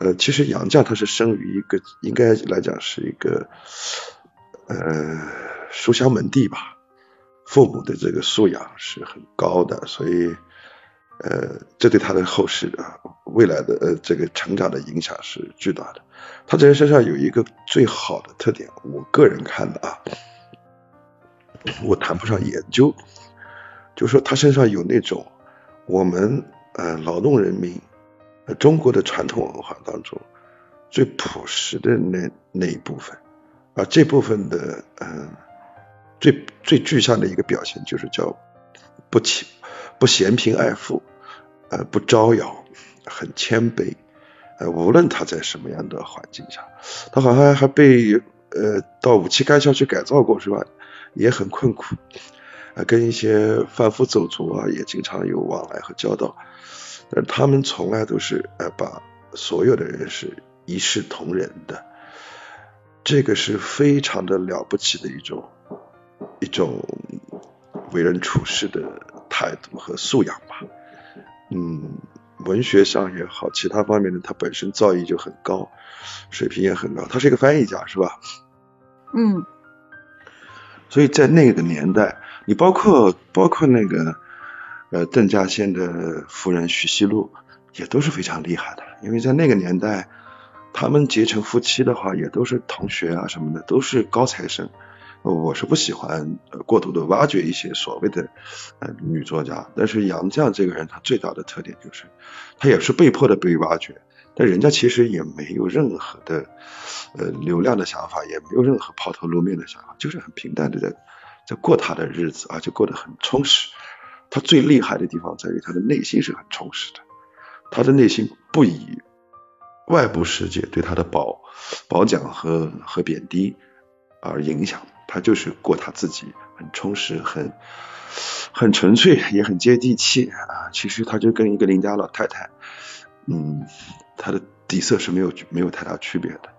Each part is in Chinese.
呃，其实杨绛他是生于一个应该来讲是一个呃书香门第吧，父母的这个素养是很高的，所以呃这对他的后世啊未来的呃这个成长的影响是巨大的。他这人身上有一个最好的特点，我个人看的啊，我谈不上研究，就说他身上有那种我们呃劳动人民。中国的传统文化当中最朴实的那那一部分，而这部分的嗯最最具象的一个表现就是叫不欺不嫌贫爱富，呃不招摇，很谦卑，呃无论他在什么样的环境下，他好像还被呃到五七干校去改造过是吧？也很困苦，呃跟一些贩夫走卒啊也经常有往来和交道。但他们从来都是呃把所有的人是一视同仁的，这个是非常的了不起的一种一种为人处事的态度和素养吧。嗯，文学上也好，其他方面呢他本身造诣就很高，水平也很高。他是一个翻译家，是吧？嗯。所以在那个年代，你包括包括那个。呃，邓稼先的夫人许西路也都是非常厉害的，因为在那个年代，他们结成夫妻的话，也都是同学啊什么的，都是高材生。我是不喜欢过度的挖掘一些所谓的呃女作家，但是杨绛这个人，他最大的特点就是，他也是被迫的被挖掘，但人家其实也没有任何的呃流量的想法，也没有任何抛头露面的想法，就是很平淡的在在过他的日子，而且过得很充实。他最厉害的地方在于他的内心是很充实的，他的内心不以外部世界对他的褒褒奖和和贬低而影响，他就是过他自己很充实、很很纯粹，也很接地气啊。其实他就跟一个邻家老太太，嗯，他的底色是没有没有太大区别的，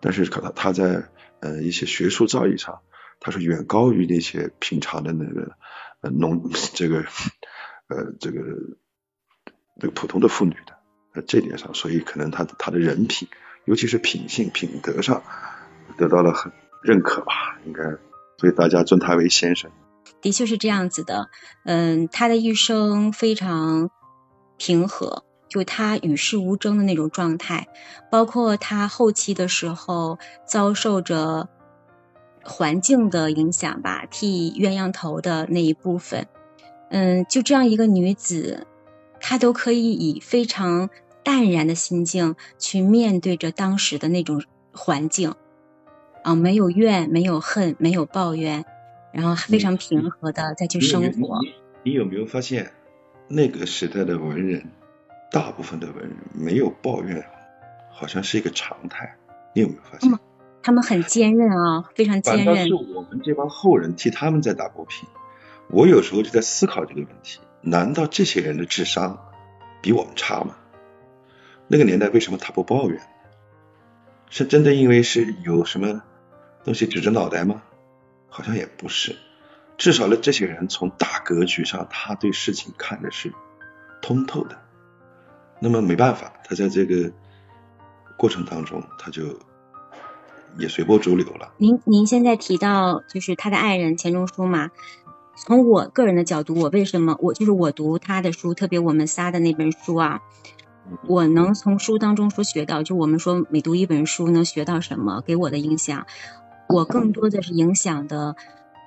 但是可能他在呃一些学术造诣上，他是远高于那些平常的那个。呃，农 这个呃，这个这个普通的妇女的，在这点上，所以可能她她的人品，尤其是品性品德上，得到了很认可吧，应该，所以大家尊他为先生。的确是这样子的，嗯，他的一生非常平和，就他与世无争的那种状态，包括他后期的时候遭受着。环境的影响吧，剃鸳鸯头的那一部分，嗯，就这样一个女子，她都可以以非常淡然的心境去面对着当时的那种环境，啊，没有怨，没有恨，没有抱怨，然后非常平和的再去生活。你有没有发现，那个时代的文人，大部分的文人没有抱怨，好像是一个常态。你有没有发现？他们很坚韧啊，非常坚韧。反倒是我们这帮后人替他们在打抱不平。我有时候就在思考这个问题：难道这些人的智商比我们差吗？那个年代为什么他不抱怨？是真的因为是有什么东西指着脑袋吗？好像也不是。至少呢，这些人从大格局上，他对事情看的是通透的。那么没办法，他在这个过程当中，他就。也随波逐流了。您您现在提到就是他的爱人钱钟书嘛？从我个人的角度，我为什么我就是我读他的书，特别我们仨的那本书啊，我能从书当中说学到，就我们说每读一本书能学到什么，给我的影响，我更多的是影响的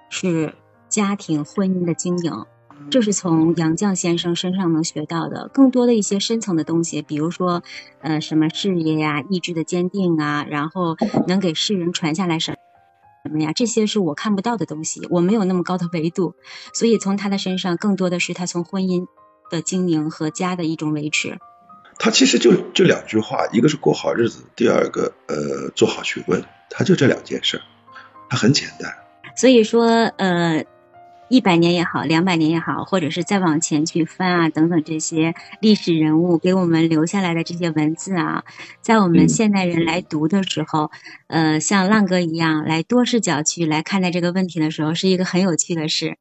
是家庭婚姻的经营。这是从杨绛先生身上能学到的更多的一些深层的东西，比如说，呃，什么事业呀、意志的坚定啊，然后能给世人传下来什什么呀？这些是我看不到的东西，我没有那么高的维度，所以从他的身上更多的是他从婚姻的经营和家的一种维持。他其实就就两句话，一个是过好日子，第二个呃做好学问，他就这两件事，他很简单。所以说呃。一百年也好，两百年也好，或者是再往前去翻啊，等等这些历史人物给我们留下来的这些文字啊，在我们现代人来读的时候，呃，像浪哥一样来多视角去来看待这个问题的时候，是一个很有趣的事。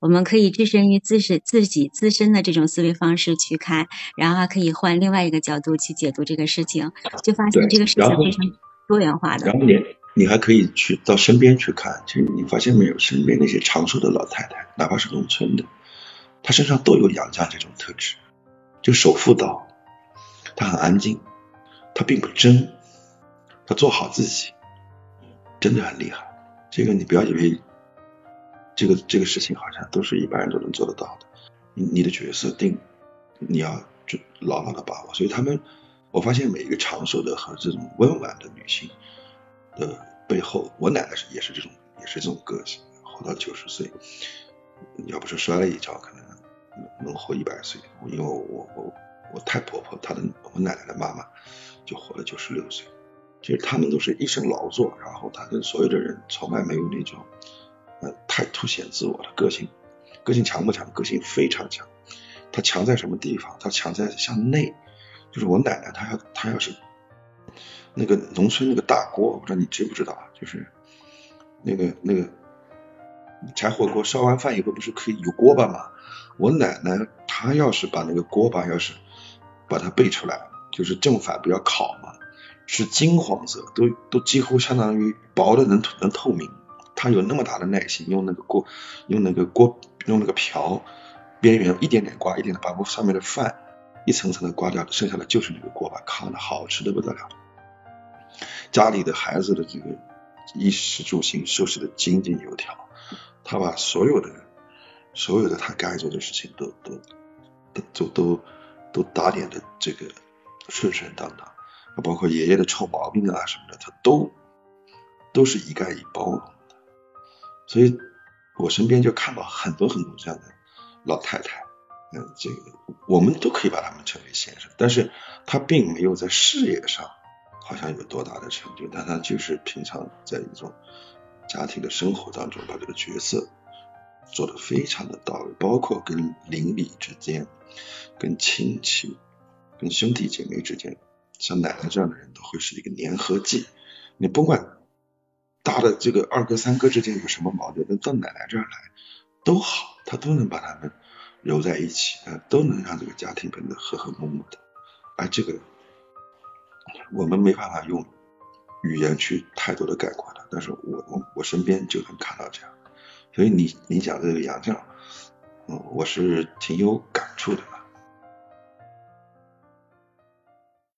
我们可以置身于自身自己自身的这种思维方式去看，然后还可以换另外一个角度去解读这个事情，就发现这个事情非常多元化的。然后你你还可以去到身边去看，其实你发现没有，身边那些长寿的老太太，哪怕是农村的，她身上都有杨绛这种特质，就守妇道，她很安静，她并不争，她做好自己，真的很厉害。这个你不要以为。这个这个事情好像都是一般人都能做得到的，你你的角色定，你要就牢牢的把握。所以他们，我发现每一个长寿的和这种温婉的女性的背后，我奶奶是也是这种也是这种个性，活到九十岁，要不是摔了一跤，可能能活一百岁。因为我我我太婆婆她的我奶奶的妈妈就活了九十六岁，其实他们都是一生劳作，然后他跟所有的人从来没有那种。呃，太凸显自我的，个性，个性强不强？个性非常强。他强在什么地方？他强在向内。就是我奶奶，她要她要是那个农村那个大锅，我不知道你知不知道？就是那个那个柴火锅烧完饭以后不是可以有锅巴吗？我奶奶她要是把那个锅巴要是把它备出来，就是正反不要烤嘛，是金黄色，都都几乎相当于薄的能能透明。她有那么大的耐心，用那个锅，用那个锅，用那个瓢，边缘一点点刮，一点点把锅上面的饭一层层的刮掉，剩下的就是那个锅巴，烤的好吃的不得了。家里的孩子的这个衣食住行收拾的井井有条，他把所有的所有的他该做的事情都都都都都打点的这个顺顺当当，包括爷爷的臭毛病啊什么的，他都都是一概以包容的。所以，我身边就看到很多很多这样的老太太，嗯，这个我们都可以把他们称为先生，但是他并没有在事业上好像有多大的成就，但他就是平常在一种家庭的生活当中，把这个角色做得非常的到位，包括跟邻里之间、跟亲戚、跟兄弟姐妹之间，像奶奶这样的人都会是一个粘合剂，你不管。大的这个二哥三哥之间有什么矛盾？到奶奶这儿来都好，他都能把他们揉在一起，啊，都能让这个家庭变得和和睦睦的。而这个我们没办法用语言去太多的概括它，但是我我我身边就能看到这样。所以你你讲这个杨绛，嗯，我是挺有感触的。